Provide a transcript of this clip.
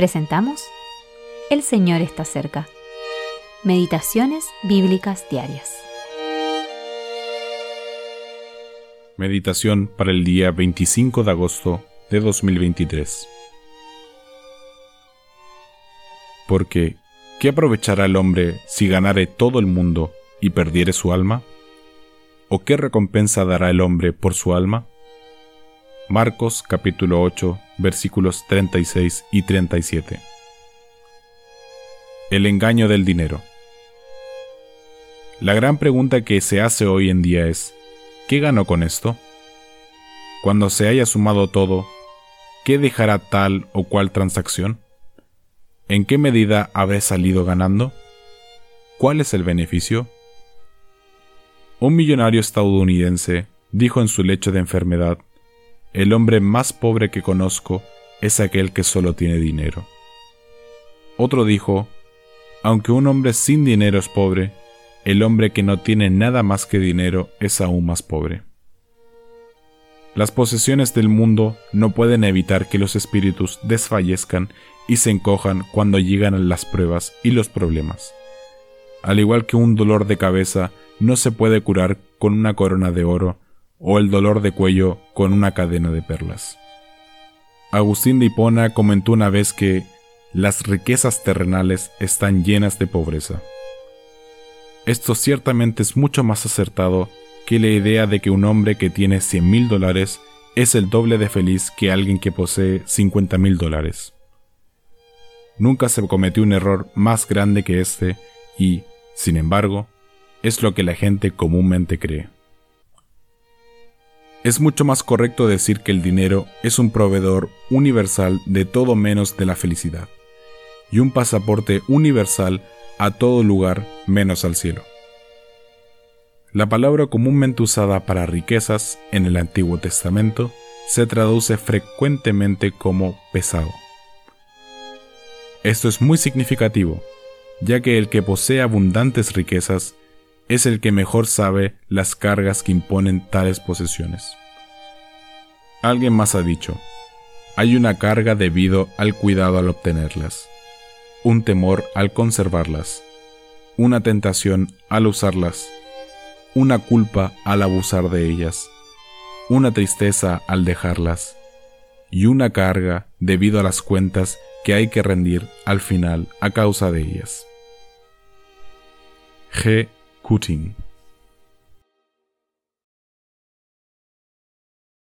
presentamos El Señor está cerca. Meditaciones Bíblicas Diarias. Meditación para el día 25 de agosto de 2023. Porque, ¿qué aprovechará el hombre si ganare todo el mundo y perdiere su alma? ¿O qué recompensa dará el hombre por su alma? Marcos capítulo 8 versículos 36 y 37. El engaño del dinero. La gran pregunta que se hace hoy en día es, ¿qué gano con esto? Cuando se haya sumado todo, ¿qué dejará tal o cual transacción? ¿En qué medida habré salido ganando? ¿Cuál es el beneficio? Un millonario estadounidense dijo en su lecho de enfermedad el hombre más pobre que conozco es aquel que solo tiene dinero. Otro dijo, aunque un hombre sin dinero es pobre, el hombre que no tiene nada más que dinero es aún más pobre. Las posesiones del mundo no pueden evitar que los espíritus desfallezcan y se encojan cuando llegan las pruebas y los problemas. Al igual que un dolor de cabeza no se puede curar con una corona de oro, o el dolor de cuello con una cadena de perlas. Agustín de Hipona comentó una vez que las riquezas terrenales están llenas de pobreza. Esto ciertamente es mucho más acertado que la idea de que un hombre que tiene 100 mil dólares es el doble de feliz que alguien que posee 50 mil dólares. Nunca se cometió un error más grande que este y, sin embargo, es lo que la gente comúnmente cree. Es mucho más correcto decir que el dinero es un proveedor universal de todo menos de la felicidad, y un pasaporte universal a todo lugar menos al cielo. La palabra comúnmente usada para riquezas en el Antiguo Testamento se traduce frecuentemente como pesado. Esto es muy significativo, ya que el que posee abundantes riquezas es el que mejor sabe las cargas que imponen tales posesiones. Alguien más ha dicho, hay una carga debido al cuidado al obtenerlas, un temor al conservarlas, una tentación al usarlas, una culpa al abusar de ellas, una tristeza al dejarlas, y una carga debido a las cuentas que hay que rendir al final a causa de ellas. G. Houting.